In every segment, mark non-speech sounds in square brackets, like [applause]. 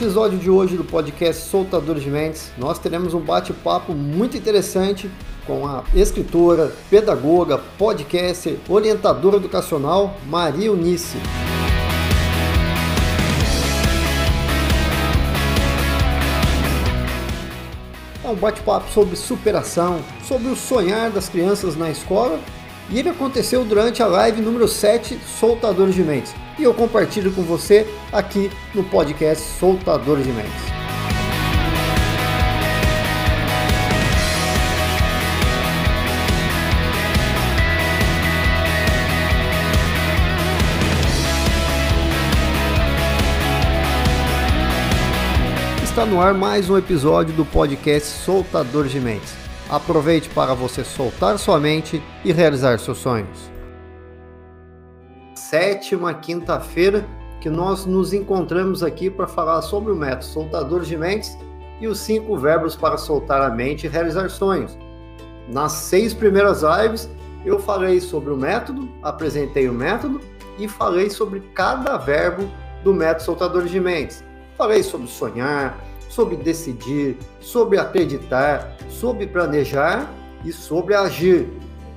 Episódio de hoje do podcast Soltadores de Mentes, nós teremos um bate-papo muito interessante com a escritora, pedagoga, podcaster, orientadora educacional Maria Eunice. É um bate-papo sobre superação, sobre o sonhar das crianças na escola e ele aconteceu durante a live número 7 Soltadores de Mentes. E eu compartilho com você aqui no podcast Soltadores de Mentes. Está no ar mais um episódio do podcast Soltadores de Mentes. Aproveite para você soltar sua mente e realizar seus sonhos. Sétima quinta-feira que nós nos encontramos aqui para falar sobre o método Soltadores de Mentes e os cinco verbos para soltar a mente e realizar sonhos. Nas seis primeiras lives eu falei sobre o método, apresentei o método e falei sobre cada verbo do método Soltadores de Mentes. Falei sobre sonhar, sobre decidir, sobre acreditar, sobre planejar e sobre agir.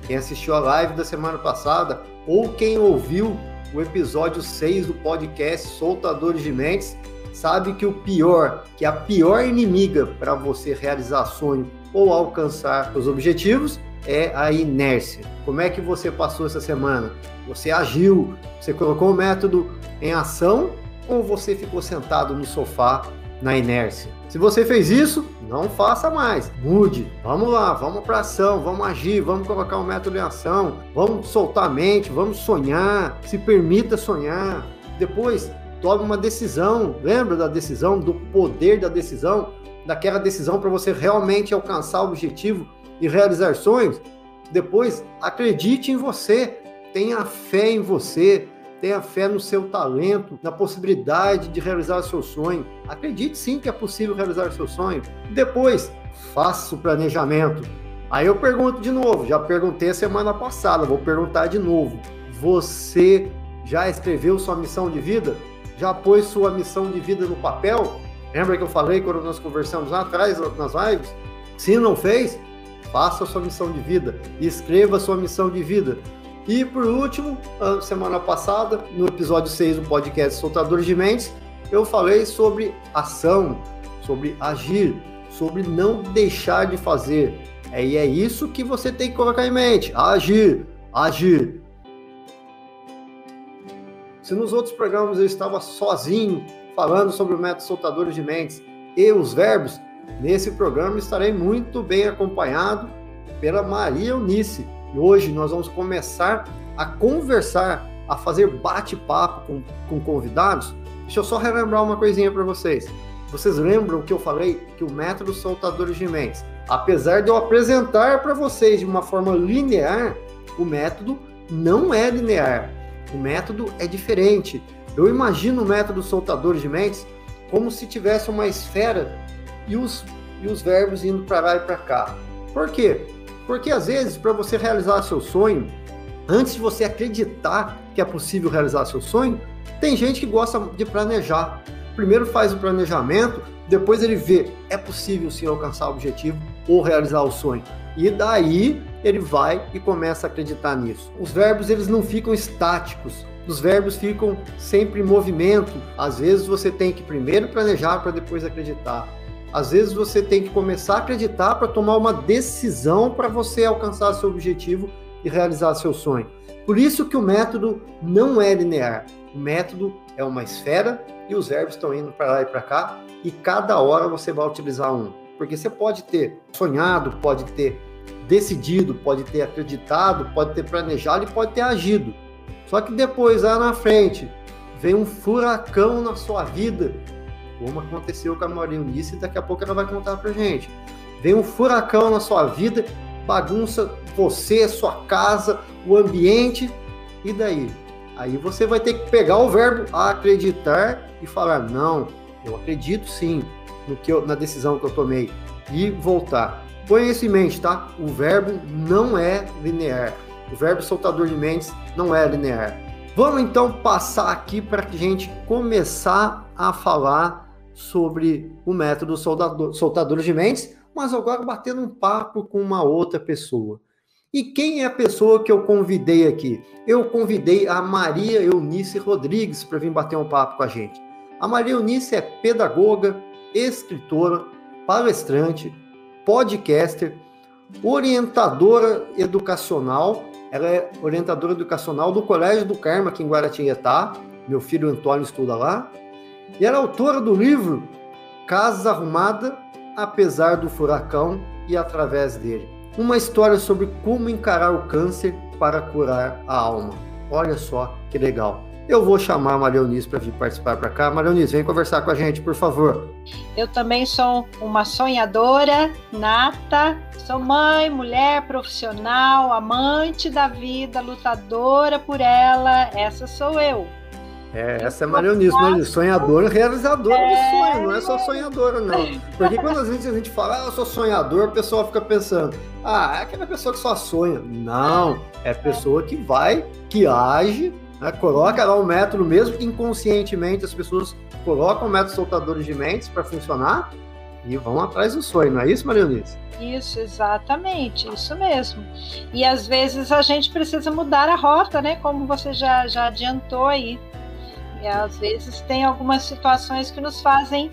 Quem assistiu a live da semana passada ou quem ouviu o episódio 6 do podcast Soltadores de Mentes sabe que o pior, que a pior inimiga para você realizar sonho ou alcançar os objetivos é a inércia. Como é que você passou essa semana? Você agiu, você colocou o método em ação ou você ficou sentado no sofá na inércia. Se você fez isso, não faça mais. Mude. Vamos lá, vamos para ação, vamos agir, vamos colocar um método em ação, vamos soltar a mente, vamos sonhar, se permita sonhar. Depois, tome uma decisão. Lembra da decisão, do poder da decisão, daquela decisão para você realmente alcançar o objetivo e realizar sonhos? Depois, acredite em você, tenha fé em você, Tenha fé no seu talento, na possibilidade de realizar o seu sonho. Acredite sim que é possível realizar o seu sonho. Depois, faça o planejamento. Aí eu pergunto de novo, já perguntei a semana passada, vou perguntar de novo. Você já escreveu sua missão de vida? Já pôs sua missão de vida no papel? Lembra que eu falei quando nós conversamos lá atrás nas lives? Se não fez, faça a sua missão de vida, escreva a sua missão de vida. E por último, semana passada, no episódio 6 do podcast Soltadores de Mentes, eu falei sobre ação, sobre agir, sobre não deixar de fazer. É, e é isso que você tem que colocar em mente: agir, agir. Se nos outros programas eu estava sozinho falando sobre o método Soltadores de Mentes e os verbos, nesse programa estarei muito bem acompanhado pela Maria Eunice e hoje nós vamos começar a conversar, a fazer bate-papo com, com convidados. Deixa eu só relembrar uma coisinha para vocês. Vocês lembram que eu falei que o método soltadores de mentes, apesar de eu apresentar para vocês de uma forma linear, o método não é linear. O método é diferente. Eu imagino o método soltadores de mentes como se tivesse uma esfera e os, e os verbos indo para lá e para cá. Por quê? Porque às vezes, para você realizar seu sonho, antes de você acreditar que é possível realizar seu sonho, tem gente que gosta de planejar. Primeiro faz o planejamento, depois ele vê é possível sim alcançar o objetivo ou realizar o sonho. E daí ele vai e começa a acreditar nisso. Os verbos eles não ficam estáticos. Os verbos ficam sempre em movimento. Às vezes você tem que primeiro planejar para depois acreditar. Às vezes você tem que começar a acreditar para tomar uma decisão para você alcançar seu objetivo e realizar seu sonho. Por isso que o método não é linear. O método é uma esfera e os verbos estão indo para lá e para cá e cada hora você vai utilizar um. Porque você pode ter sonhado, pode ter decidido, pode ter acreditado, pode ter planejado e pode ter agido. Só que depois, lá na frente, vem um furacão na sua vida como aconteceu com a Maria Eunice, e daqui a pouco ela vai contar pra gente. Vem um furacão na sua vida, bagunça você, sua casa, o ambiente, e daí? Aí você vai ter que pegar o verbo acreditar e falar: não, eu acredito sim no que eu, na decisão que eu tomei e voltar. Põe isso em mente, tá? O verbo não é linear. O verbo soltador de mentes não é linear. Vamos então passar aqui para a gente começar a falar sobre o método soldador, soltador de mentes, mas agora batendo um papo com uma outra pessoa. E quem é a pessoa que eu convidei aqui? Eu convidei a Maria Eunice Rodrigues para vir bater um papo com a gente. A Maria Eunice é pedagoga, escritora, palestrante, podcaster, orientadora educacional. Ela é orientadora educacional do Colégio do Carmo, aqui em Guaratinguetá. Meu filho Antônio estuda lá. E ela é autora do livro Casa Arrumada, Apesar do Furacão e Através dele uma história sobre como encarar o câncer para curar a alma. Olha só que legal. Eu vou chamar a Maria Eunice para vir participar para cá. Maria Eunice, vem conversar com a gente, por favor. Eu também sou uma sonhadora nata. Sou mãe, mulher, profissional, amante da vida, lutadora por ela. Essa sou eu. É, essa é Marionismo, né? Sonhador, realizadora é... do sonho, não é só sonhadora, não. Porque quando às vezes a gente fala, ah, eu sou sonhador, o pessoal fica pensando, ah, é aquela pessoa que só sonha. Não, é a pessoa que vai, que age, né? coloca lá o método mesmo, inconscientemente as pessoas colocam o método soltadores de mentes para funcionar e vão atrás do sonho, não é isso, Marionice? Isso, exatamente, isso mesmo. E às vezes a gente precisa mudar a rota, né? Como você já, já adiantou aí. Às vezes tem algumas situações que nos fazem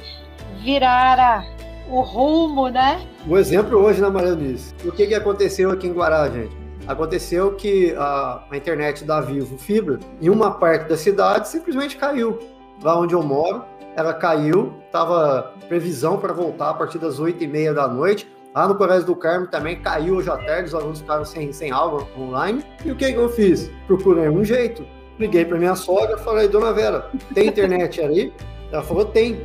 virar a, o rumo, né? O exemplo hoje na Maria Eunice. O que, que aconteceu aqui em Guará, gente? Aconteceu que a, a internet da Vivo Fibra, em uma parte da cidade, simplesmente caiu. Lá onde eu moro, ela caiu, estava previsão para voltar a partir das 8 e meia da noite. Lá no Colégio do Carmo também caiu hoje à tarde, os alunos ficaram sem, sem aula online. E o que, que eu fiz? Procurei um jeito Liguei para minha sogra, falei, dona Vera, tem internet ali? Ela falou, tem.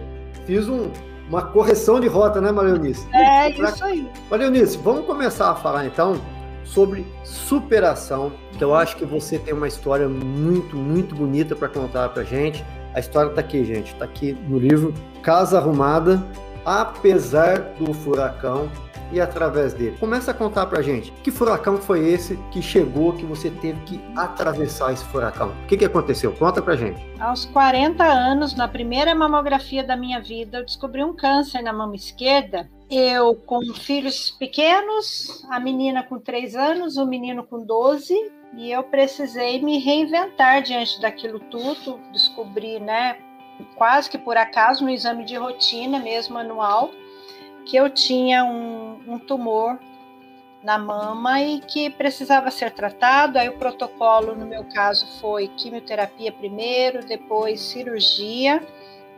Fiz um, uma correção de rota, né, Marionice? É, pra... isso aí. Marionice, vamos começar a falar então sobre superação, que eu acho que você tem uma história muito, muito bonita para contar para gente. A história está aqui, gente, está aqui no livro Casa Arrumada, apesar do furacão e através dele. Começa a contar pra gente. Que furacão foi esse que chegou, que você teve que atravessar esse furacão? O que, que aconteceu? Conta pra gente. Aos 40 anos, na primeira mamografia da minha vida, eu descobri um câncer na mama esquerda. Eu com filhos pequenos, a menina com 3 anos, o menino com 12, e eu precisei me reinventar diante daquilo tudo, descobri, né, quase que por acaso no exame de rotina mesmo anual, que eu tinha um, um tumor na mama e que precisava ser tratado. Aí o protocolo, no meu caso, foi quimioterapia primeiro, depois cirurgia,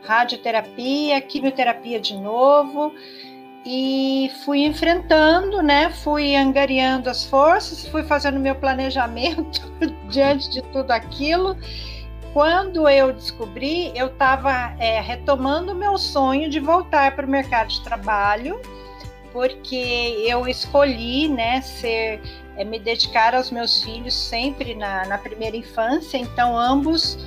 radioterapia, quimioterapia de novo. E fui enfrentando, né? Fui angariando as forças, fui fazendo meu planejamento [laughs] diante de tudo aquilo quando eu descobri, eu estava é, retomando o meu sonho de voltar para o mercado de trabalho, porque eu escolhi, né, ser, é, me dedicar aos meus filhos sempre na, na primeira infância. Então, ambos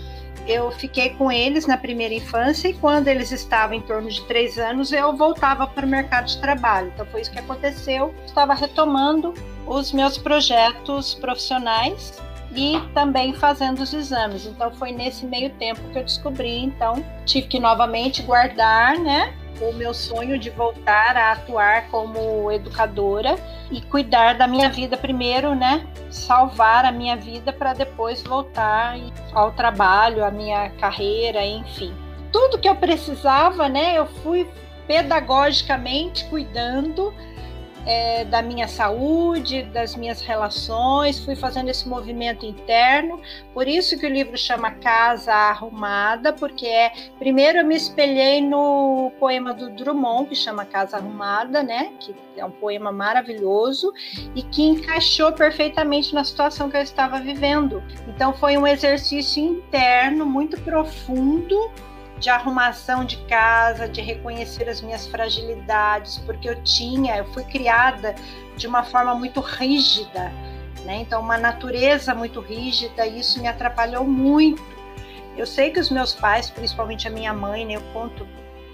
eu fiquei com eles na primeira infância e quando eles estavam em torno de três anos eu voltava para o mercado de trabalho. Então foi isso que aconteceu. Estava retomando os meus projetos profissionais e também fazendo os exames. Então foi nesse meio tempo que eu descobri, então tive que novamente guardar, né, o meu sonho de voltar a atuar como educadora e cuidar da minha vida primeiro, né? Salvar a minha vida para depois voltar ao trabalho, a minha carreira, enfim. Tudo que eu precisava, né? Eu fui pedagogicamente cuidando é, da minha saúde, das minhas relações, fui fazendo esse movimento interno. Por isso que o livro chama Casa Arrumada, porque é primeiro eu me espelhei no poema do Drummond que chama Casa Arrumada, né? Que é um poema maravilhoso e que encaixou perfeitamente na situação que eu estava vivendo. Então foi um exercício interno muito profundo de arrumação de casa, de reconhecer as minhas fragilidades, porque eu tinha, eu fui criada de uma forma muito rígida, né? Então, uma natureza muito rígida, e isso me atrapalhou muito. Eu sei que os meus pais, principalmente a minha mãe, né, eu conto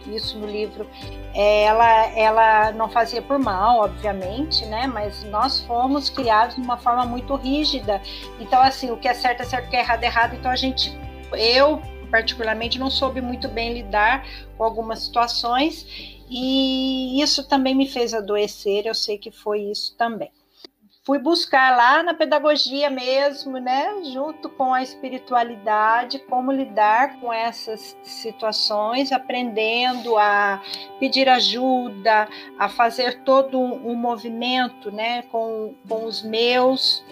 isso no livro, é, ela, ela não fazia por mal, obviamente, né? Mas nós fomos criados de uma forma muito rígida. Então, assim, o que é certo é certo, o que é errado é errado. Então, a gente, eu particularmente não soube muito bem lidar com algumas situações e isso também me fez adoecer, eu sei que foi isso também. Fui buscar lá na pedagogia mesmo, né, junto com a espiritualidade, como lidar com essas situações, aprendendo a pedir ajuda, a fazer todo um, movimento, né, com, com os meus,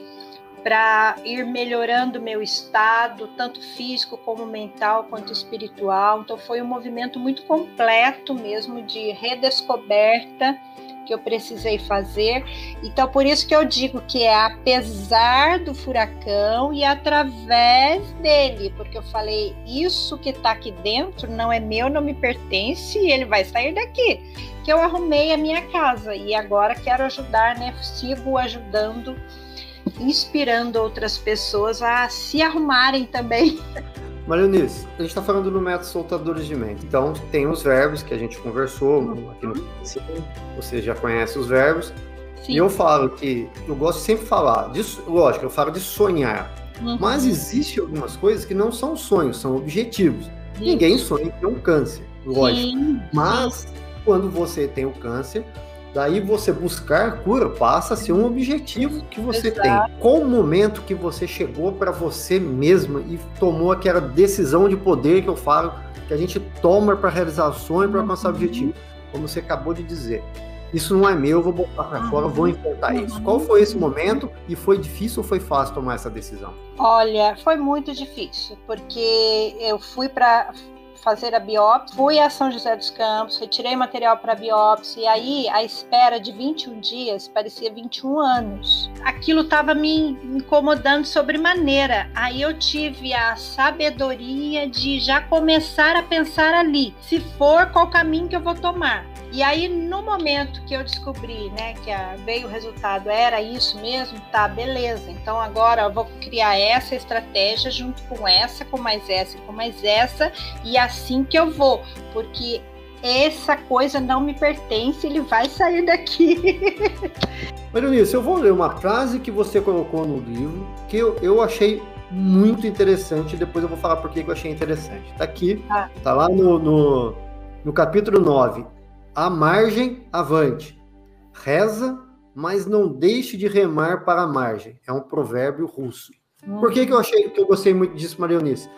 para ir melhorando meu estado, tanto físico como mental, quanto espiritual. Então foi um movimento muito completo mesmo de redescoberta que eu precisei fazer. Então, por isso que eu digo que é apesar do furacão e através dele, porque eu falei, isso que está aqui dentro não é meu, não me pertence e ele vai sair daqui. Que eu arrumei a minha casa e agora quero ajudar, né? Sigo ajudando, inspirando outras pessoas a se arrumarem também. [laughs] Marionis, a gente está falando do método soltadores de mente. Então, tem os verbos que a gente conversou uhum. aqui no você já conhece os verbos. Sim. E eu falo que eu gosto sempre de falar, de, lógico, eu falo de sonhar. Uhum. Mas existem algumas coisas que não são sonhos, são objetivos. Ninguém sonha em ter um câncer, lógico. Sim. Mas quando você tem o câncer, Daí você buscar cura passa a ser um objetivo que você Exato. tem. Qual o momento que você chegou para você mesma e tomou aquela decisão de poder que eu falo, que a gente toma para realizar sonho, para alcançar o uhum. objetivo? Como você acabou de dizer. Isso não é meu, eu vou botar para fora, vou enfrentar uhum. isso. Qual foi esse momento e foi difícil ou foi fácil tomar essa decisão? Olha, foi muito difícil, porque eu fui para fazer a biópsia, fui a São José dos Campos, retirei material para biópsia, e aí a espera de 21 dias parecia 21 anos. Aquilo estava me incomodando sobremaneira. Aí eu tive a sabedoria de já começar a pensar ali, se for, qual caminho que eu vou tomar. E aí, no momento que eu descobri, né, que a, veio o resultado, era isso mesmo, tá, beleza. Então agora eu vou criar essa estratégia junto com essa, com mais essa, com mais essa, e assim que eu vou, porque essa coisa não me pertence, ele vai sair daqui. [laughs] Marinice, eu vou ler uma frase que você colocou no livro que eu, eu achei muito interessante. Depois eu vou falar por que eu achei interessante. Tá aqui, ah. tá lá no, no, no capítulo 9 a margem avante. Reza, mas não deixe de remar para a margem. É um provérbio russo. Hum. Por que, que eu achei que eu gostei muito disso, Marionice?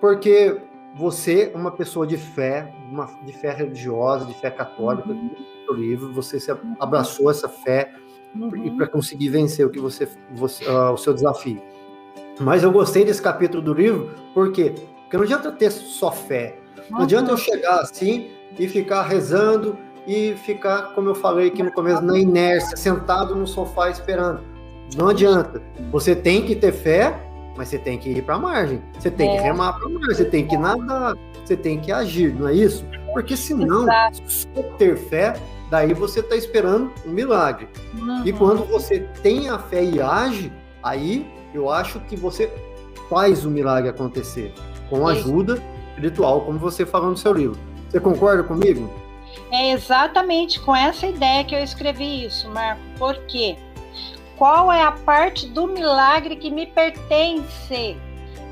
Porque você uma pessoa de fé, uma, de fé religiosa, de fé católica, uhum. do livro, você se abraçou essa fé uhum. para conseguir vencer o que você, você uh, o seu desafio. Mas eu gostei desse capítulo do livro, por quê? Porque não adianta ter só fé. Não uhum. adianta eu chegar assim e ficar rezando e ficar, como eu falei aqui no começo, na inércia, sentado no sofá esperando. Não adianta. Você tem que ter fé, mas você tem que ir para a margem. Você tem é. que remar para a margem, você tem que nadar, você tem que agir, não é isso? Porque senão, só ter fé, daí você está esperando um milagre. Uhum. E quando você tem a fé e age, aí eu acho que você faz o milagre acontecer com ajuda espiritual, como você falou no seu livro. Você concorda comigo? É exatamente com essa ideia que eu escrevi isso, Marco. Por quê? Qual é a parte do milagre que me pertence?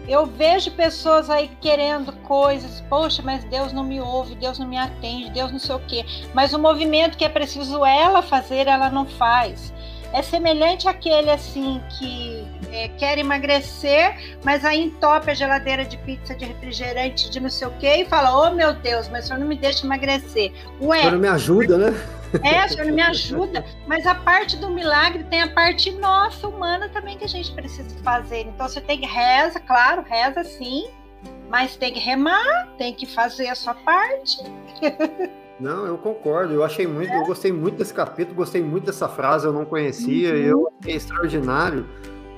Eu vejo pessoas aí querendo coisas, poxa, mas Deus não me ouve, Deus não me atende, Deus não sei o quê. Mas o movimento que é preciso ela fazer, ela não faz. É semelhante àquele assim que é, quer emagrecer, mas aí entope a geladeira de pizza, de refrigerante, de não sei o quê, e fala: Oh meu Deus, mas o senhor não me deixa emagrecer. Ué. O senhor não me ajuda, né? É, o senhor não me ajuda, mas a parte do milagre tem a parte nossa, humana também, que a gente precisa fazer. Então você tem que reza, claro, reza sim, mas tem que remar, tem que fazer a sua parte. [laughs] Não, eu concordo. Eu achei muito, eu gostei muito desse capítulo, gostei muito dessa frase, eu não conhecia, uhum. eu achei extraordinário.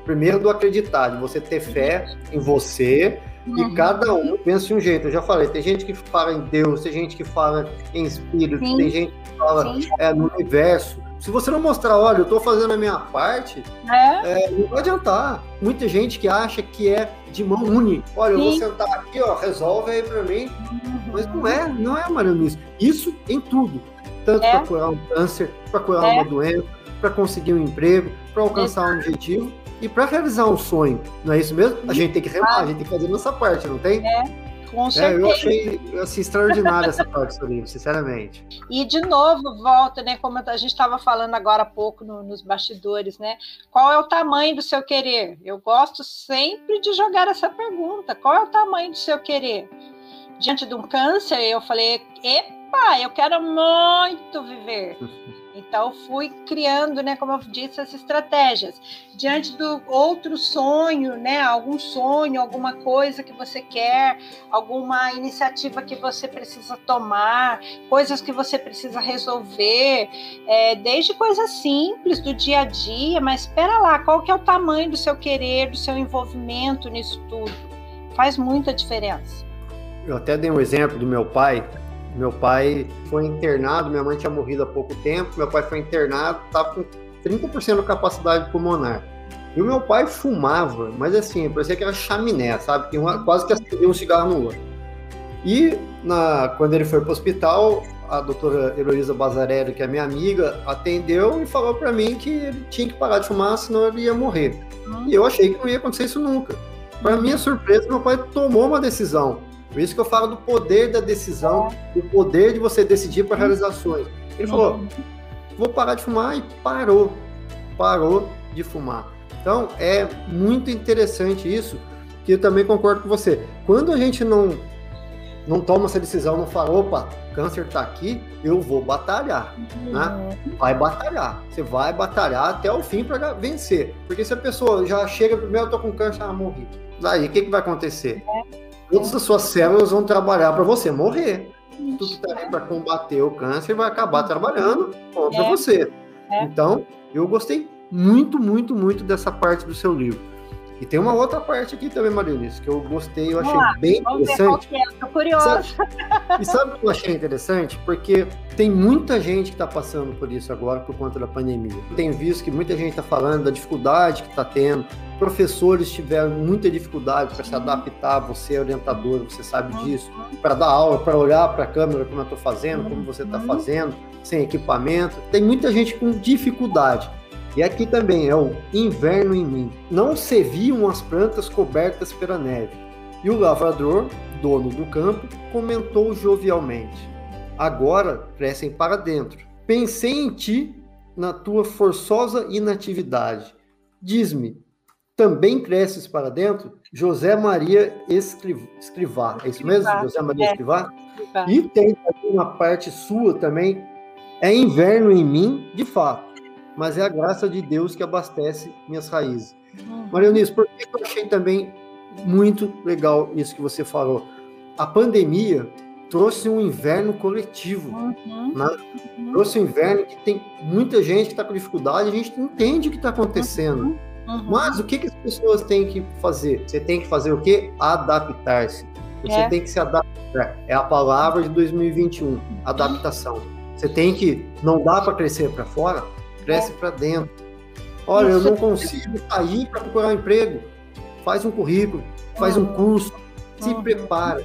Primeiro do acreditar, de você ter fé em você uhum. e cada um pensa de um jeito. Eu já falei, tem gente que fala em Deus, tem gente que fala em espírito, Sim. tem gente que fala é, no universo. Se você não mostrar, olha, eu estou fazendo a minha parte, é? É, não vai adiantar. Muita gente que acha que é de mão única. Olha, Sim. eu vou sentar aqui, ó, resolve aí para mim. Uhum. Mas não é, não é, Mariana, Isso em tudo. Tanto é. para curar um câncer, para curar é. uma doença, para conseguir um emprego, para alcançar um objetivo e para realizar um sonho. Não é isso mesmo? A gente tem que remar, a gente tem que fazer nossa parte, não tem? É. Com certeza. É, eu achei assim, extraordinária essa parte do livro, sinceramente. E, de novo, volta, né? Como a gente estava falando agora há pouco no, nos bastidores, né? Qual é o tamanho do seu querer? Eu gosto sempre de jogar essa pergunta: qual é o tamanho do seu querer? Diante de um câncer, eu falei: epa, eu quero muito viver. Então, fui criando, né, como eu disse, as estratégias. Diante do outro sonho, né, algum sonho, alguma coisa que você quer, alguma iniciativa que você precisa tomar, coisas que você precisa resolver, é, desde coisas simples do dia a dia, mas espera lá, qual que é o tamanho do seu querer, do seu envolvimento nisso tudo? Faz muita diferença. Eu até dei um exemplo do meu pai, meu pai foi internado, minha mãe tinha morrido há pouco tempo, meu pai foi internado, estava com 30% de capacidade pulmonar. E o meu pai fumava, mas assim, parecia que era chaminé, sabe? Que uma, quase que acendia um cigarro no outro. E na, quando ele foi para o hospital, a doutora Heloísa Bazarelli, que é minha amiga, atendeu e falou para mim que ele tinha que parar de fumar, senão ele ia morrer. Uhum. E eu achei que não ia acontecer isso nunca. Para minha surpresa, meu pai tomou uma decisão por isso que eu falo do poder da decisão, do poder de você decidir para realizações. Ele falou: vou parar de fumar e parou. Parou de fumar. Então é muito interessante isso, que eu também concordo com você. Quando a gente não, não toma essa decisão, não fala, opa, câncer está aqui, eu vou batalhar. Uhum. Né? Vai batalhar. Você vai batalhar até o fim para vencer. Porque se a pessoa já chega primeiro, eu tô com câncer, ah, morri. Daí, o que, que vai acontecer? É todas as suas células vão trabalhar para você morrer. Tudo que está aí para combater o câncer vai acabar trabalhando contra é. você. É. Então, eu gostei muito, muito, muito dessa parte do seu livro. E tem uma outra parte aqui também, Marilice, que eu gostei, eu achei lá, bem interessante. Ver qual é, tô curiosa. E sabe o que eu achei interessante? Porque tem muita gente que está passando por isso agora por conta da pandemia. Tem visto que muita gente está falando da dificuldade que está tendo. Professores tiveram muita dificuldade para se adaptar. Você é orientador, você sabe disso. Para dar aula, para olhar para a câmera como eu estou fazendo, como você está uhum. fazendo, sem equipamento. Tem muita gente com dificuldade. E aqui também é o inverno em mim. Não se viam as plantas cobertas pela neve. E o lavrador, dono do campo, comentou jovialmente: Agora crescem para dentro. Pensei em ti na tua forçosa inatividade. Diz-me, também cresces para dentro? José Maria Escrivá. É isso mesmo? José Maria é. Escrivá? E tem uma parte sua também. É inverno em mim, de fato mas é a graça de Deus que abastece minhas raízes. Maria Eunice, por que eu achei também muito legal isso que você falou? A pandemia trouxe um inverno coletivo, uhum. Né? Trouxe um inverno que tem muita gente que está com dificuldade, a gente entende o que está acontecendo. Uhum. Uhum. Mas o que, que as pessoas têm que fazer? Você tem que fazer o quê? Adaptar-se. Você é. tem que se adaptar. É a palavra de 2021, adaptação. Você tem que, não dá para crescer para fora, cresce para dentro. Olha, eu não consigo sair para procurar um emprego. Faz um currículo, faz um curso, se prepara.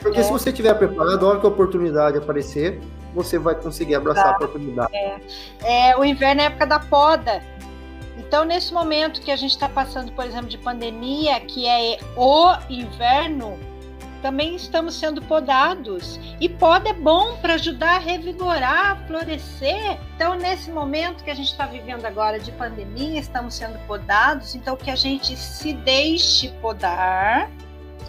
Porque se é. você estiver preparado, a hora que a oportunidade aparecer, você vai conseguir abraçar a tá. oportunidade. É. é. o inverno é a época da poda. Então, nesse momento que a gente está passando, por exemplo, de pandemia, que é o inverno, também estamos sendo podados. E poda é bom para ajudar a revigorar, a florescer. Então, nesse momento que a gente está vivendo agora de pandemia, estamos sendo podados. Então, que a gente se deixe podar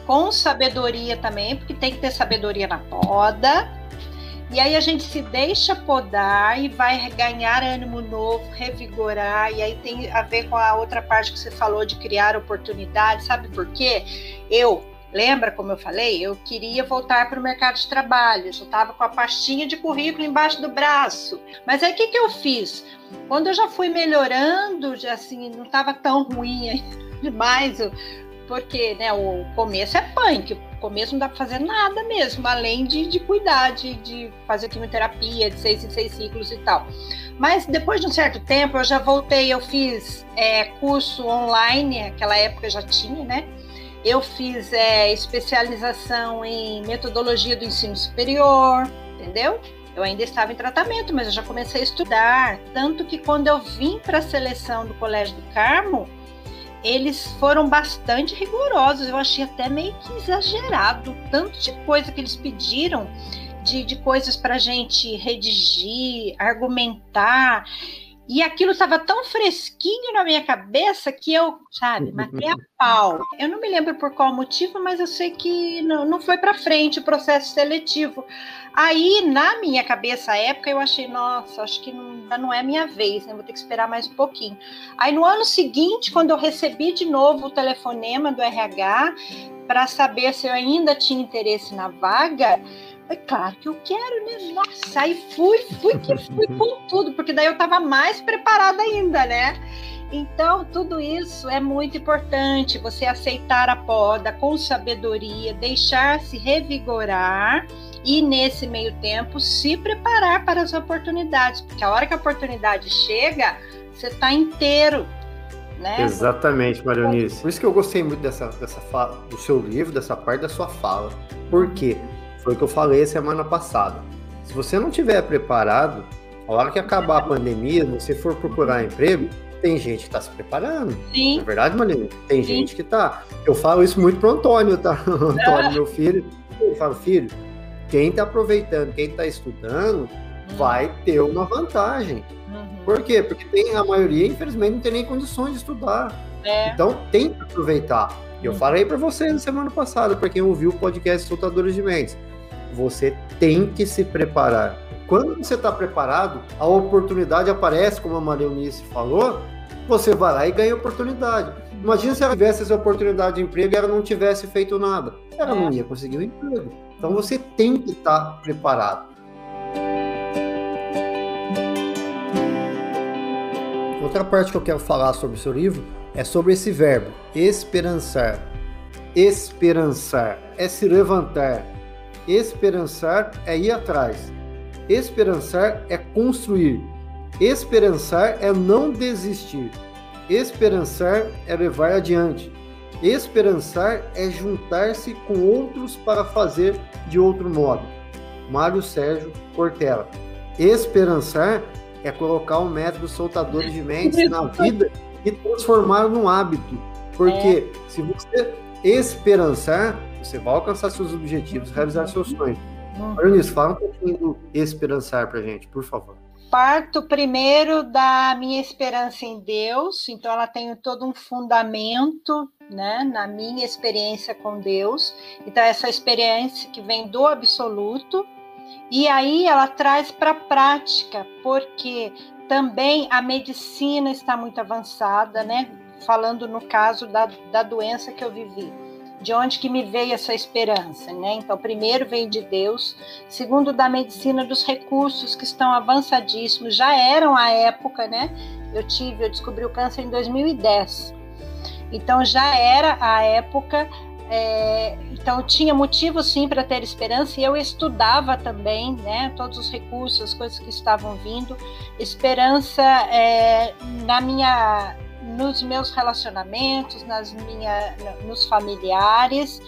com sabedoria também, porque tem que ter sabedoria na poda. E aí a gente se deixa podar e vai ganhar ânimo novo, revigorar. E aí tem a ver com a outra parte que você falou de criar oportunidades. Sabe por quê? Eu Lembra como eu falei? Eu queria voltar para o mercado de trabalho, eu estava com a pastinha de currículo embaixo do braço. Mas aí o que, que eu fiz? Quando eu já fui melhorando, já, assim, não estava tão ruim [laughs] demais, porque né, o começo é punk, o começo não dá para fazer nada mesmo, além de, de cuidar, de, de fazer quimioterapia de seis em seis ciclos e tal. Mas depois de um certo tempo, eu já voltei, eu fiz é, curso online, aquela época já tinha, né? Eu fiz é, especialização em metodologia do ensino superior, entendeu? Eu ainda estava em tratamento, mas eu já comecei a estudar. Tanto que quando eu vim para a seleção do Colégio do Carmo, eles foram bastante rigorosos. Eu achei até meio que exagerado tanto de coisa que eles pediram, de, de coisas para a gente redigir, argumentar. E aquilo estava tão fresquinho na minha cabeça que eu, sabe, matei a pau. Eu não me lembro por qual motivo, mas eu sei que não, não foi para frente o processo seletivo. Aí, na minha cabeça, à época, eu achei, nossa, acho que não, não é minha vez, né? Vou ter que esperar mais um pouquinho. Aí, no ano seguinte, quando eu recebi de novo o telefonema do RH para saber se eu ainda tinha interesse na vaga, é claro que eu quero, né? Nossa, aí fui, fui que fui com [laughs] tudo, porque daí eu estava mais preparada ainda, né? Então, tudo isso é muito importante, você aceitar a poda com sabedoria, deixar-se revigorar e, nesse meio tempo, se preparar para as oportunidades, porque a hora que a oportunidade chega, você está inteiro. Né? Exatamente, Marionice. Por isso que eu gostei muito dessa, dessa fala, do seu livro, dessa parte da sua fala. Por quê? Foi o que eu falei semana passada. Se você não tiver preparado, a hora que acabar a pandemia, você for procurar emprego, tem gente que está se preparando. Sim. É verdade, Marina? Tem Sim. gente que está. Eu falo isso muito pro Antônio, tá? [laughs] Antônio, meu filho. Eu falo, filho, quem está aproveitando, quem está estudando, uhum. vai ter uma vantagem. Uhum. Por quê? Porque tem, a maioria, infelizmente, não tem nem condições de estudar. É. Então tem que aproveitar. Eu falei para você na semana passada, para quem ouviu o podcast Soltadores de Mentes você tem que se preparar. Quando você está preparado, a oportunidade aparece, como a Maria Eunice falou, você vai lá e ganha a oportunidade. Imagina se ela tivesse essa oportunidade de emprego e ela não tivesse feito nada. Ela não ia conseguir o um emprego. Então você tem que estar tá preparado. Outra parte que eu quero falar sobre o seu livro é sobre esse verbo, esperançar. Esperançar é se levantar, Esperançar é ir atrás. Esperançar é construir. Esperançar é não desistir. Esperançar é levar adiante. Esperançar é juntar-se com outros para fazer de outro modo. Mário Sérgio Cortella. Esperançar é colocar o método soltador de mentes na vida e transformar num hábito. Porque é. se você esperançar, você vai alcançar seus objetivos, realizar seus sonhos. Uhum. fala um pouquinho do esperançar para gente, por favor. Parto primeiro da minha esperança em Deus, então ela tem todo um fundamento né, na minha experiência com Deus. Então, essa experiência que vem do absoluto, e aí ela traz para a prática, porque também a medicina está muito avançada, né? Falando no caso da, da doença que eu vivi de onde que me veio essa esperança, né? Então, primeiro vem de Deus, segundo da medicina dos recursos que estão avançadíssimos, já eram à época, né? Eu tive, eu descobri o câncer em 2010. Então já era a época, é, então tinha motivo sim para ter esperança e eu estudava também, né? Todos os recursos, as coisas que estavam vindo, esperança é, na minha nos meus relacionamentos, nas minha, nos familiares.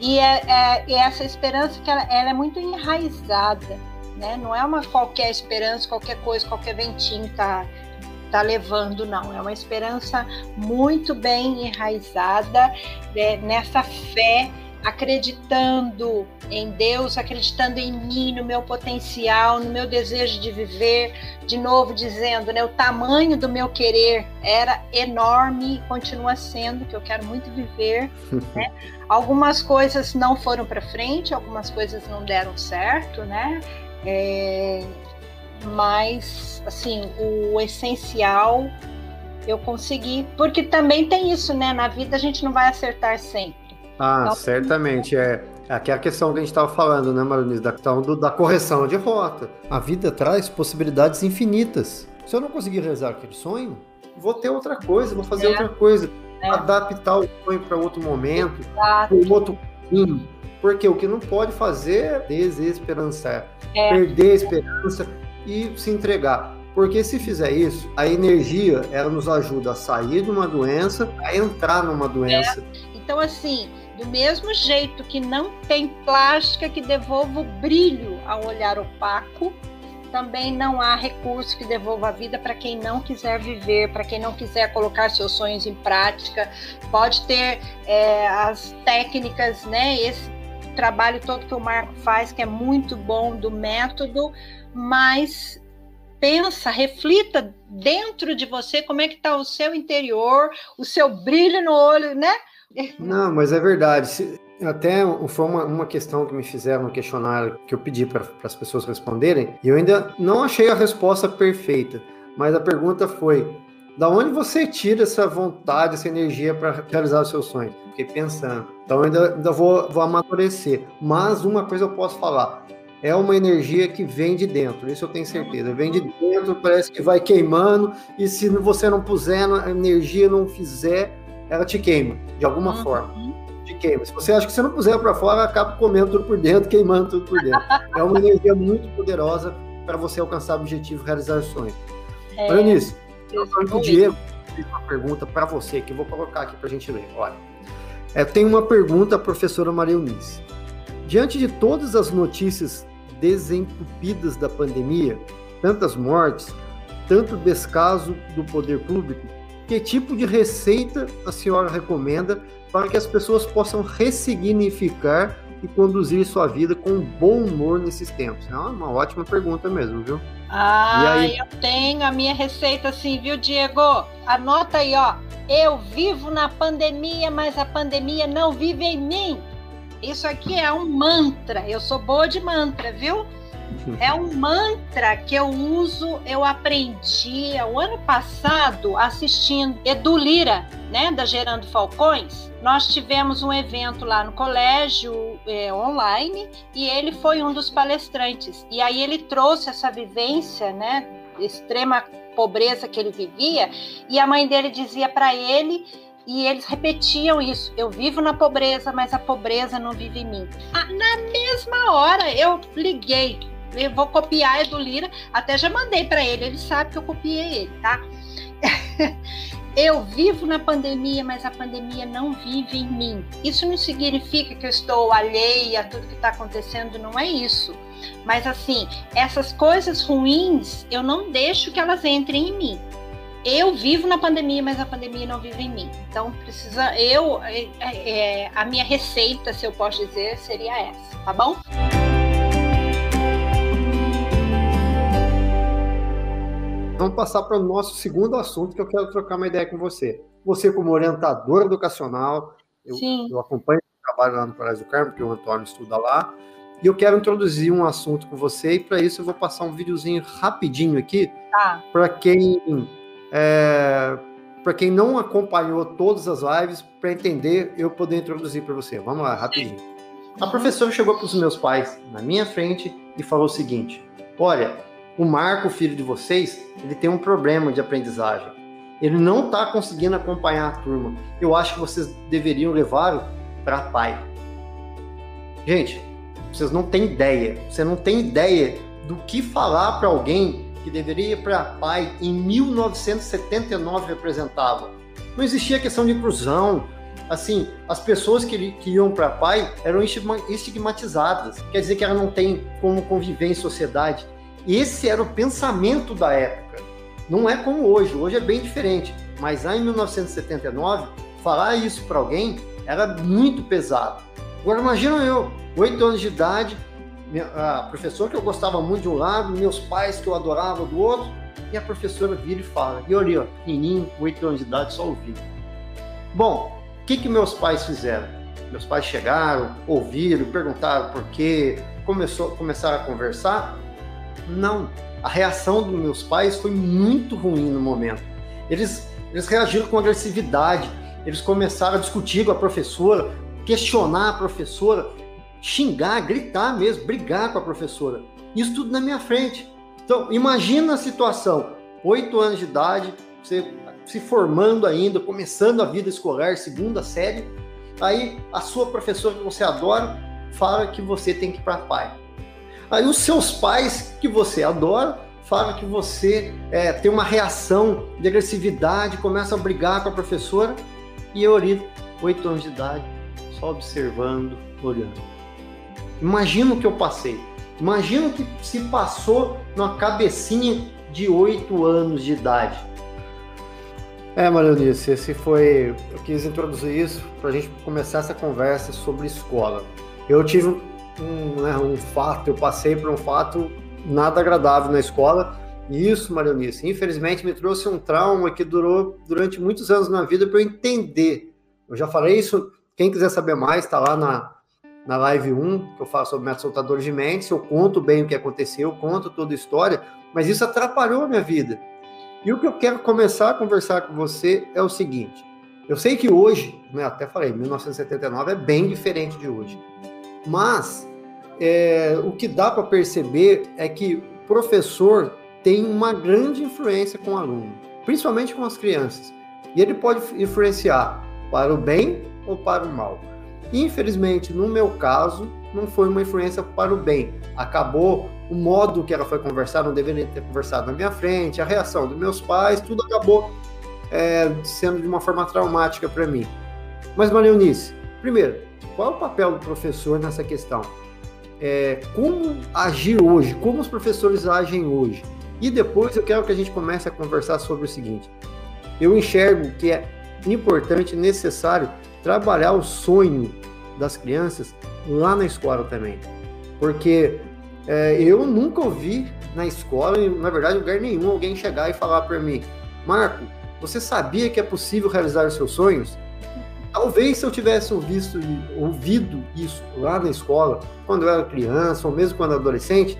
E, é, é, essa esperança que ela, ela, é muito enraizada, né? Não é uma qualquer esperança, qualquer coisa, qualquer ventinho tá tá levando, não. É uma esperança muito bem enraizada né, nessa fé acreditando em Deus, acreditando em mim, no meu potencial, no meu desejo de viver, de novo dizendo, né, o tamanho do meu querer era enorme e continua sendo, que eu quero muito viver, [laughs] né? Algumas coisas não foram para frente, algumas coisas não deram certo, né? É, mas, assim, o essencial eu consegui, porque também tem isso, né? Na vida a gente não vai acertar sempre. Ah, então, certamente. É, aqui é a questão que a gente estava falando, né, Maroniz? Da questão do, da correção de rota. A vida traz possibilidades infinitas. Se eu não conseguir realizar aquele sonho, vou ter outra coisa, vou fazer é. outra coisa. É. Adaptar o sonho para outro momento, para um outro caminho. Porque o que não pode fazer é desesperançar, é. perder a esperança e se entregar. Porque se fizer isso, a energia ela nos ajuda a sair de uma doença, a entrar numa doença. É. Então, assim, do mesmo jeito que não tem plástica que devolva o brilho ao olhar opaco, também não há recurso que devolva a vida para quem não quiser viver, para quem não quiser colocar seus sonhos em prática. Pode ter é, as técnicas, né? Esse trabalho todo que o Marco faz, que é muito bom do método, mas pensa, reflita dentro de você como é que está o seu interior, o seu brilho no olho, né? Não, mas é verdade. Até foi uma, uma questão que me fizeram no questionário que eu pedi para as pessoas responderem, e eu ainda não achei a resposta perfeita, mas a pergunta foi: da onde você tira essa vontade, essa energia para realizar os seus sonhos? Fiquei pensando. Então ainda, ainda vou, vou amadurecer. Mas uma coisa eu posso falar: é uma energia que vem de dentro, isso eu tenho certeza. Vem de dentro, parece que vai queimando, e se você não puser, a energia não fizer, ela te queima, de alguma uhum. forma te queima. Se você acha que você não puser para fora, acaba comendo tudo por dentro, queimando tudo por dentro. É uma energia muito poderosa para você alcançar o objetivo, realizar sonhos. É, nisso. Eu o Diego fiz uma pergunta para você que eu vou colocar aqui para a gente ler. Olha, é, tem uma pergunta à professora Maria Eunice. Diante de todas as notícias desentupidas da pandemia, tantas mortes, tanto descaso do poder público, que tipo de receita a senhora recomenda para que as pessoas possam ressignificar e conduzir sua vida com bom humor nesses tempos? É uma ótima pergunta mesmo, viu? Ah, aí... eu tenho a minha receita assim, viu, Diego? Anota aí, ó. Eu vivo na pandemia, mas a pandemia não vive em mim. Isso aqui é um mantra. Eu sou boa de mantra, viu? [laughs] É um mantra que eu uso, eu aprendi o ano passado assistindo Edu Lira, né, da Gerando Falcões. Nós tivemos um evento lá no colégio é, online e ele foi um dos palestrantes. E aí ele trouxe essa vivência, né, extrema pobreza que ele vivia, e a mãe dele dizia para ele e eles repetiam isso. Eu vivo na pobreza, mas a pobreza não vive em mim. Ah, na mesma hora eu liguei eu vou copiar Edu Lira, até já mandei para ele, ele sabe que eu copiei ele, tá? [laughs] eu vivo na pandemia, mas a pandemia não vive em mim. Isso não significa que eu estou alheia a tudo que está acontecendo, não é isso. Mas assim, essas coisas ruins, eu não deixo que elas entrem em mim. Eu vivo na pandemia, mas a pandemia não vive em mim. Então precisa, eu, é, é, a minha receita, se eu posso dizer, seria essa, tá bom? Vamos passar para o nosso segundo assunto que eu quero trocar uma ideia com você. Você, como orientador educacional, eu, eu acompanho o trabalho lá no Colégio do Carmo, porque o Antônio estuda lá, e eu quero introduzir um assunto com você, e para isso eu vou passar um videozinho rapidinho aqui, tá. para quem é, para quem não acompanhou todas as lives, para entender, eu poder introduzir para você. Vamos lá, rapidinho. A professora chegou para os meus pais na minha frente e falou o seguinte: Olha, o Marco, filho de vocês, ele tem um problema de aprendizagem. Ele não está conseguindo acompanhar a turma. Eu acho que vocês deveriam levá-lo para pai. Gente, vocês não têm ideia. Você não tem ideia do que falar para alguém que deveria ir para pai em 1979 representava. Não existia questão de inclusão. Assim, as pessoas que, que iam para pai eram estigmatizadas. Quer dizer que ela não tem como conviver em sociedade. Esse era o pensamento da época. Não é como hoje, hoje é bem diferente. Mas lá em 1979, falar isso para alguém era muito pesado. Agora imagina eu, oito anos de idade, a professora que eu gostava muito de um lado, meus pais que eu adorava do outro, e a professora vira e fala. E eu ali, ó, pequenininho, oito anos de idade, só ouvi. Bom, o que, que meus pais fizeram? Meus pais chegaram, ouviram, perguntaram por quê, começou, começaram a conversar não. A reação dos meus pais foi muito ruim no momento. Eles, eles reagiram com agressividade, eles começaram a discutir com a professora, questionar a professora, xingar, gritar mesmo, brigar com a professora. Isso tudo na minha frente. Então, imagina a situação: oito anos de idade, você se formando ainda, começando a vida escolar, segunda série, aí a sua professora que você adora fala que você tem que ir para pai. Aí os seus pais, que você adora, falam que você é, tem uma reação de agressividade, começa a brigar com a professora, e eu ali, oito anos de idade, só observando, olhando. Imagina o que eu passei. Imagina o que se passou numa cabecinha de 8 anos de idade. É, Marionice, esse foi. Eu quis introduzir isso para a gente começar essa conversa sobre escola. Eu tive um, né, um fato, eu passei por um fato nada agradável na escola. E isso, Marionice, infelizmente me trouxe um trauma que durou durante muitos anos na vida para eu entender. Eu já falei isso, quem quiser saber mais, está lá na, na live 1, que eu faço sobre método soltador de mentes, eu conto bem o que aconteceu, conto toda a história, mas isso atrapalhou a minha vida. E o que eu quero começar a conversar com você é o seguinte: eu sei que hoje, né, até falei, 1979 é bem diferente de hoje, mas é, o que dá para perceber é que o professor tem uma grande influência com o aluno, principalmente com as crianças, e ele pode influenciar para o bem ou para o mal. Infelizmente, no meu caso, não foi uma influência para o bem. Acabou o modo que ela foi conversar, não deveria ter conversado na minha frente, a reação dos meus pais, tudo acabou é, sendo de uma forma traumática para mim. Mas, Maria Eunice, primeiro, qual é o papel do professor nessa questão? É, como agir hoje? Como os professores agem hoje? E depois eu quero que a gente comece a conversar sobre o seguinte: eu enxergo que é importante, necessário trabalhar o sonho das crianças lá na escola também. Porque é, eu nunca ouvi na escola, na verdade, em lugar nenhum, alguém chegar e falar para mim: Marco, você sabia que é possível realizar os seus sonhos? Talvez se eu tivesse ouvido, ouvido isso lá na escola, quando eu era criança, ou mesmo quando adolescente,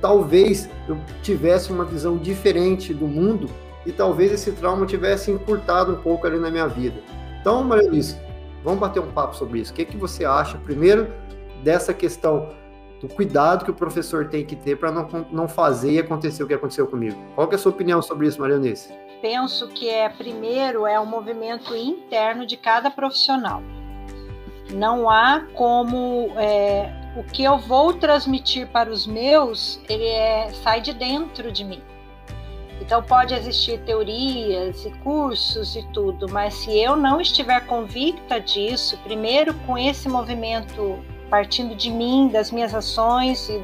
talvez eu tivesse uma visão diferente do mundo e talvez esse trauma tivesse encurtado um pouco ali na minha vida. Então, Maria Luiz, vamos bater um papo sobre isso. O que, que você acha, primeiro, dessa questão do cuidado que o professor tem que ter para não, não fazer e acontecer o que aconteceu comigo? Qual é a sua opinião sobre isso, Maria Eunice? Penso que é, primeiro, é um movimento interno de cada profissional. Não há como é, o que eu vou transmitir para os meus, ele é, sai de dentro de mim. Então pode existir teorias e cursos e tudo, mas se eu não estiver convicta disso, primeiro com esse movimento partindo de mim, das minhas ações e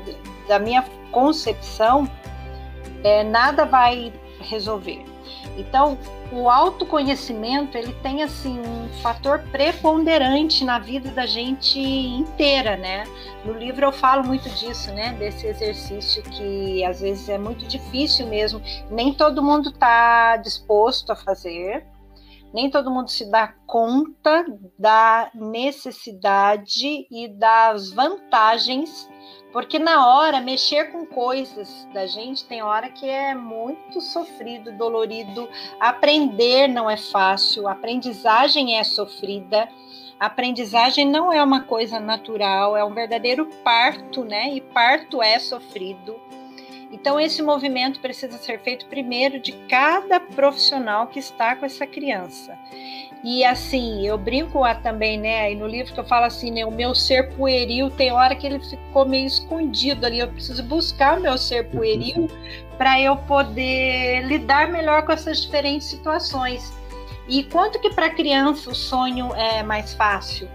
da minha concepção, é, nada vai resolver. Então, o autoconhecimento, ele tem assim um fator preponderante na vida da gente inteira, né? No livro eu falo muito disso, né? Desse exercício que às vezes é muito difícil mesmo, nem todo mundo está disposto a fazer, nem todo mundo se dá conta da necessidade e das vantagens porque na hora, mexer com coisas da gente tem hora que é muito sofrido, dolorido. Aprender não é fácil, aprendizagem é sofrida. Aprendizagem não é uma coisa natural, é um verdadeiro parto, né? E parto é sofrido. Então, esse movimento precisa ser feito primeiro de cada profissional que está com essa criança. E assim, eu brinco também, né? Aí no livro que eu falo assim, né? O meu ser pueril tem hora que ele ficou meio escondido ali. Eu preciso buscar o meu ser pueril para eu poder lidar melhor com essas diferentes situações. E quanto que para criança o sonho é mais fácil?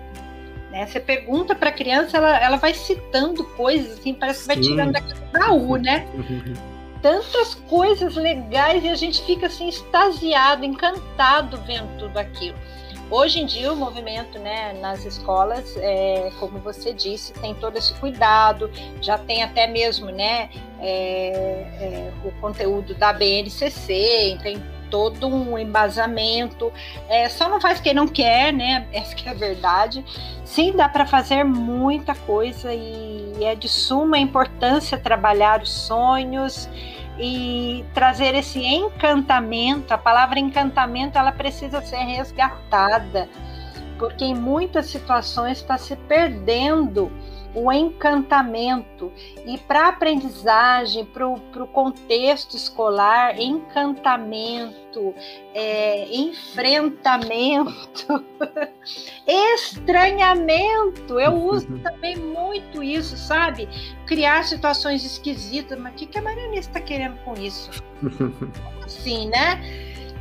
Né? Você pergunta para a criança, ela, ela vai citando coisas assim, parece que vai tirando daquele baú, né? Tantas coisas legais e a gente fica assim extasiado, encantado vendo tudo aquilo. Hoje em dia o movimento né, nas escolas, é, como você disse, tem todo esse cuidado, já tem até mesmo né, é, é, o conteúdo da BNCC, tem todo um embasamento. É, só não faz quem não quer, né? [laughs] Essa que é a verdade. Sim, dá para fazer muita coisa e é de suma importância trabalhar os sonhos e trazer esse encantamento. A palavra encantamento ela precisa ser resgatada, porque em muitas situações está se perdendo o encantamento. E para a aprendizagem, para o contexto escolar, encantamento, é, enfrentamento, [laughs] estranhamento. Eu uso [laughs] também muito isso, sabe? Criar situações esquisitas. Mas o que, que a Mariana está querendo com isso? assim, né?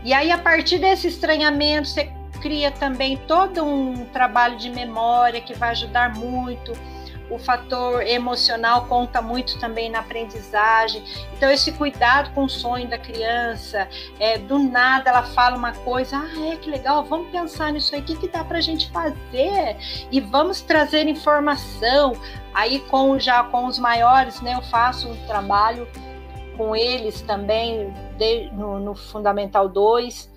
E aí, a partir desse estranhamento, você cria também todo um trabalho de memória que vai ajudar muito o fator emocional conta muito também na aprendizagem. Então, esse cuidado com o sonho da criança, é, do nada ela fala uma coisa, ah, é que legal, vamos pensar nisso aí, o que, que dá para a gente fazer? E vamos trazer informação. Aí, com já com os maiores, né, eu faço um trabalho com eles também de, no, no Fundamental 2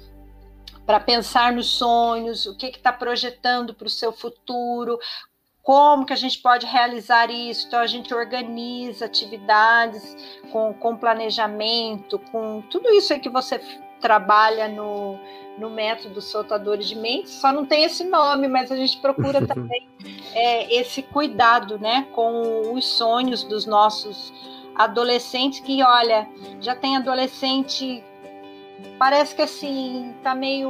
para pensar nos sonhos, o que está projetando para o seu futuro, como que a gente pode realizar isso? Então a gente organiza atividades com, com planejamento, com tudo isso aí que você trabalha no, no método soltadores de mentes, só não tem esse nome, mas a gente procura [laughs] também é, esse cuidado né, com os sonhos dos nossos adolescentes, que olha, já tem adolescente parece que assim tá meio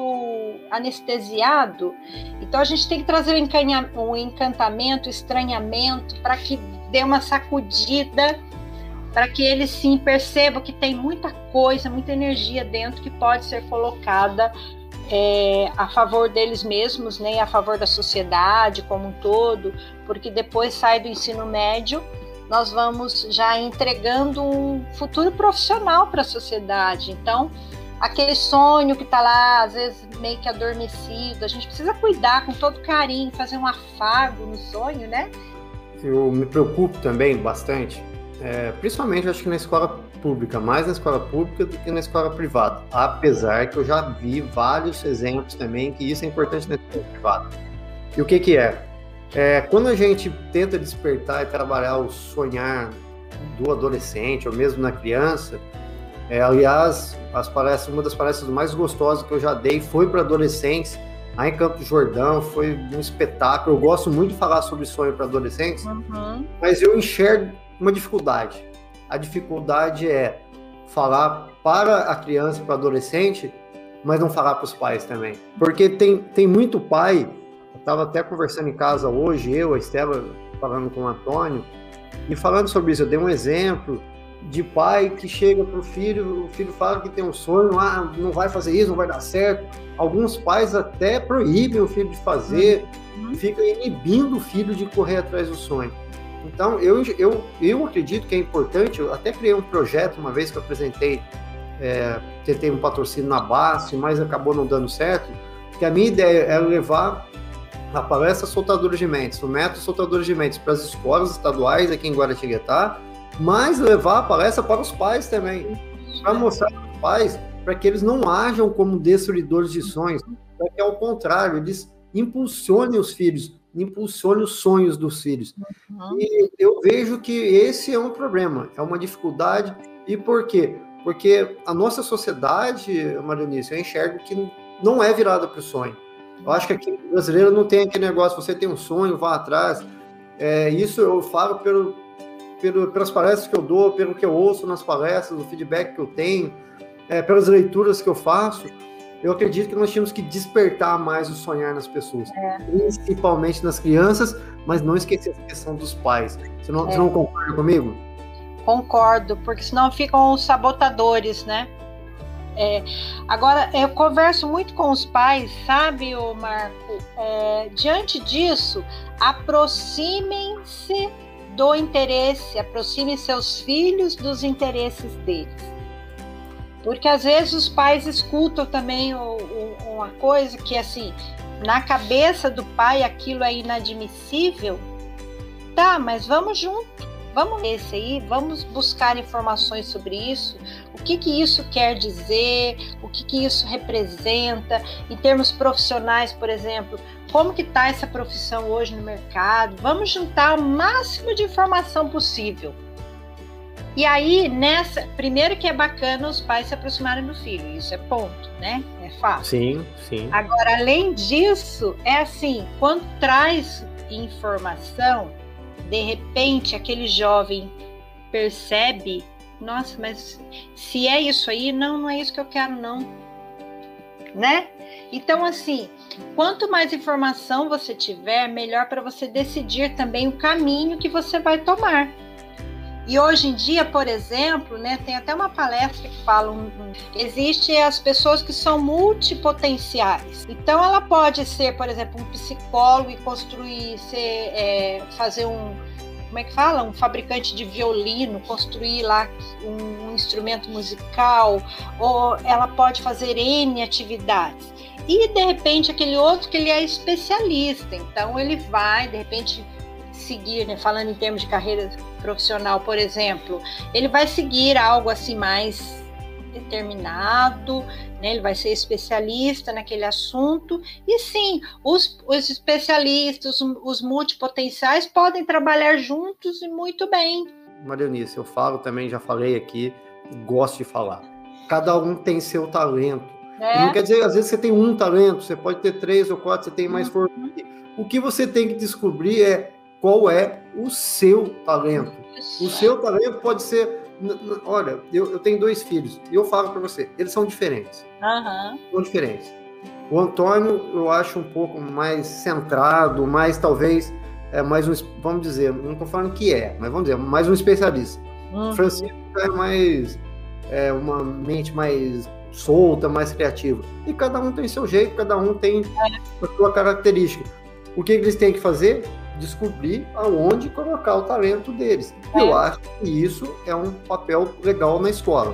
anestesiado. Então a gente tem que trazer o encantamento, o estranhamento para que dê uma sacudida, para que eles sim percebam que tem muita coisa, muita energia dentro que pode ser colocada é, a favor deles mesmos, né, a favor da sociedade como um todo, porque depois sai do ensino médio nós vamos já entregando um futuro profissional para a sociedade. Então, aquele sonho que está lá, às vezes meio que adormecido. A gente precisa cuidar com todo carinho, fazer um afago no sonho, né? Eu me preocupo também bastante, é, principalmente acho que na escola pública, mais na escola pública do que na escola privada. Apesar que eu já vi vários exemplos também que isso é importante na escola privada. E o que que é? é quando a gente tenta despertar e trabalhar o sonhar do adolescente ou mesmo na criança, é, aliás, as palestras, uma das palestras mais gostosas que eu já dei foi para adolescentes, lá em Campo Jordão, foi um espetáculo. Eu gosto muito de falar sobre sonho para adolescentes, uhum. mas eu enxergo uma dificuldade. A dificuldade é falar para a criança, para o adolescente, mas não falar para os pais também. Porque tem, tem muito pai, eu estava até conversando em casa hoje, eu, a Estela, falando com o Antônio, e falando sobre isso, eu dei um exemplo de pai que chega para o filho, o filho fala que tem um sonho, ah, não vai fazer isso, não vai dar certo. Alguns pais até proíbem o filho de fazer, uhum. ficam inibindo o filho de correr atrás do sonho. Então, eu, eu, eu acredito que é importante, eu até criei um projeto uma vez que eu apresentei, é, tentei um patrocínio na base, mas acabou não dando certo, que a minha ideia era levar a palestra Soltadores de Mentes, o método Soltadores de Mentes para as escolas estaduais aqui em Guaratinguetá, mas levar a palestra para os pais também, para mostrar para os pais, para que eles não ajam como destruidores de sonhos, para que, ao contrário, eles impulsionem os filhos, impulsionem os sonhos dos filhos. Uhum. E eu vejo que esse é um problema, é uma dificuldade. E por quê? Porque a nossa sociedade, Marinice, eu enxergo que não é virada para o sonho. Eu acho que aqui no brasileiro não tem aquele negócio, você tem um sonho, vá atrás. É, isso eu falo pelo, pelo, pelas palestras que eu dou, pelo que eu ouço nas palestras, o feedback que eu tenho, é, pelas leituras que eu faço, eu acredito que nós tínhamos que despertar mais o sonhar nas pessoas, é. principalmente nas crianças, mas não esquecer a questão dos pais. Você não, é. você não concorda comigo? Concordo, porque senão ficam os sabotadores, né? É, agora, eu converso muito com os pais, sabe, ô Marco? É, diante disso, aproximem-se do interesse, aproxime seus filhos dos interesses deles. Porque às vezes os pais escutam também uma coisa que assim, na cabeça do pai aquilo é inadmissível. Tá, mas vamos junto. Vamos esse aí, vamos buscar informações sobre isso, o que que isso quer dizer, o que que isso representa, em termos profissionais, por exemplo, como que está essa profissão hoje no mercado, vamos juntar o máximo de informação possível. E aí, nessa, primeiro que é bacana os pais se aproximarem do filho, isso é ponto, né? É fácil. Sim, sim. Agora, além disso, é assim, quando traz informação, de repente aquele jovem percebe, nossa, mas se é isso aí, não, não é isso que eu quero, não. Né? Então, assim, quanto mais informação você tiver, melhor para você decidir também o caminho que você vai tomar. E hoje em dia, por exemplo, né, tem até uma palestra que fala um, um, existe as pessoas que são multipotenciais. Então, ela pode ser, por exemplo, um psicólogo e construir, ser, é, fazer um, como é que fala? Um fabricante de violino, construir lá um, um instrumento musical, ou ela pode fazer N atividades. E de repente aquele outro que ele é especialista, então ele vai, de repente, seguir, né, falando em termos de carreira profissional, por exemplo, ele vai seguir algo assim mais determinado, né? ele vai ser especialista naquele assunto. E sim, os, os especialistas, os, os multipotenciais podem trabalhar juntos e muito bem. Marianice, eu falo também, já falei aqui, gosto de falar. Cada um tem seu talento. É. Não quer dizer, às vezes você tem um talento, você pode ter três ou quatro, você tem mais uhum. força. O que você tem que descobrir é qual é o seu talento. O seu talento pode ser Olha, eu, eu tenho dois filhos e eu falo para você, eles são diferentes. Uhum. São diferentes. O Antônio eu acho um pouco mais centrado, mais talvez é mais um, vamos dizer, não estou falando que é, mas vamos dizer, mais um especialista. Uhum. O Francisco é mais é, uma mente mais solta, mais criativa. E cada um tem seu jeito, cada um tem é. a sua característica. O que eles têm que fazer? Descobrir aonde colocar o talento deles. É. Eu acho que isso é um papel legal na escola.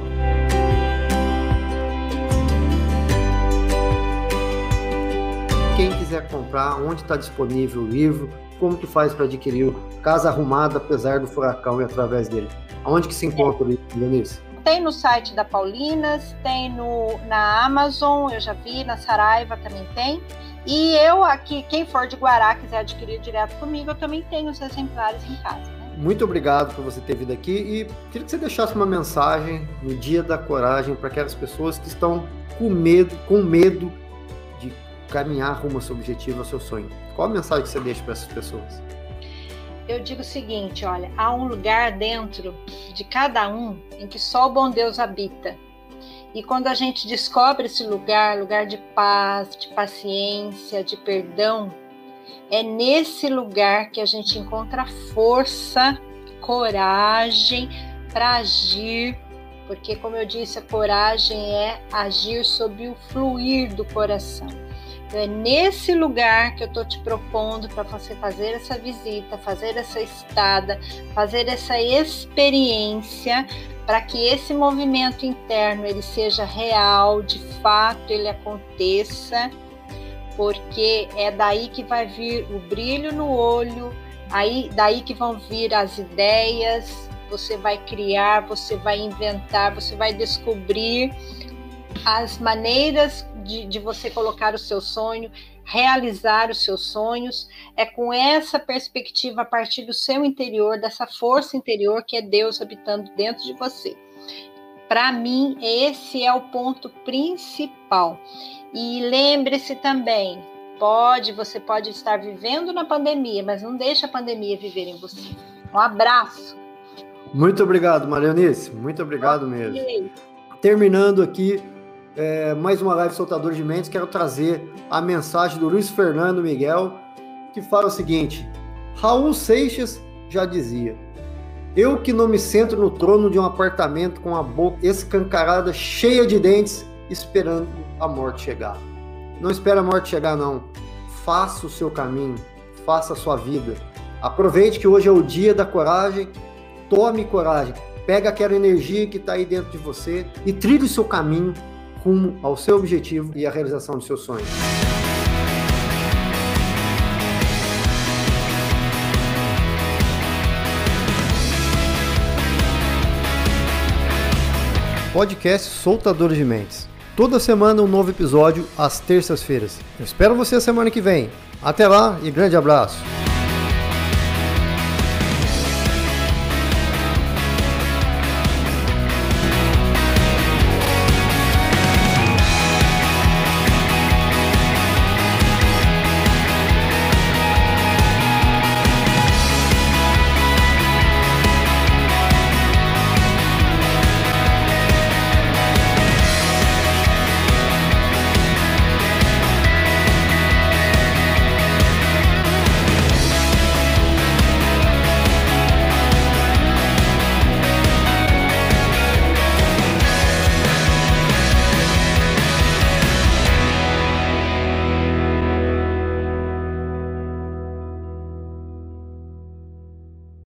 Quem quiser comprar, onde está disponível o livro, como tu faz para adquirir Casa Arrumada, apesar do furacão e através dele? Aonde que se encontra o livro, Denise? Tem no site da Paulinas, tem no, na Amazon, eu já vi, na Saraiva também tem. E eu aqui, quem for de Guará quiser adquirir direto comigo, eu também tenho os exemplares em casa. Né? Muito obrigado por você ter vindo aqui e queria que você deixasse uma mensagem no Dia da Coragem para aquelas pessoas que estão com medo, com medo de caminhar rumo ao seu objetivo, ao seu sonho. Qual a mensagem que você deixa para essas pessoas? Eu digo o seguinte, olha, há um lugar dentro de cada um em que só o bom Deus habita. E quando a gente descobre esse lugar, lugar de paz, de paciência, de perdão, é nesse lugar que a gente encontra força, coragem para agir, porque, como eu disse, a coragem é agir sobre o fluir do coração. Então, é nesse lugar que eu estou te propondo para você fazer essa visita, fazer essa estada, fazer essa experiência para que esse movimento interno ele seja real, de fato ele aconteça, porque é daí que vai vir o brilho no olho, aí daí que vão vir as ideias, você vai criar, você vai inventar, você vai descobrir as maneiras de, de você colocar o seu sonho, realizar os seus sonhos, é com essa perspectiva a partir do seu interior, dessa força interior que é Deus habitando dentro de você. Para mim, esse é o ponto principal. E lembre-se também, pode, você pode estar vivendo na pandemia, mas não deixe a pandemia viver em você. Um abraço. Muito obrigado, Marianice. Muito obrigado mesmo. Terminando aqui é, mais uma live Soltador de Mentes, quero trazer a mensagem do Luiz Fernando Miguel, que fala o seguinte: Raul Seixas já dizia: Eu que não me sento no trono de um apartamento com a boca escancarada, cheia de dentes, esperando a morte chegar. Não espera a morte chegar, não. Faça o seu caminho, faça a sua vida. Aproveite que hoje é o dia da coragem, tome coragem, pega aquela energia que está aí dentro de você e trilhe o seu caminho rumo ao seu objetivo e à realização dos seus sonhos. Podcast Soltadores de Mentes. Toda semana um novo episódio às terças-feiras. Eu espero você a semana que vem. Até lá e grande abraço.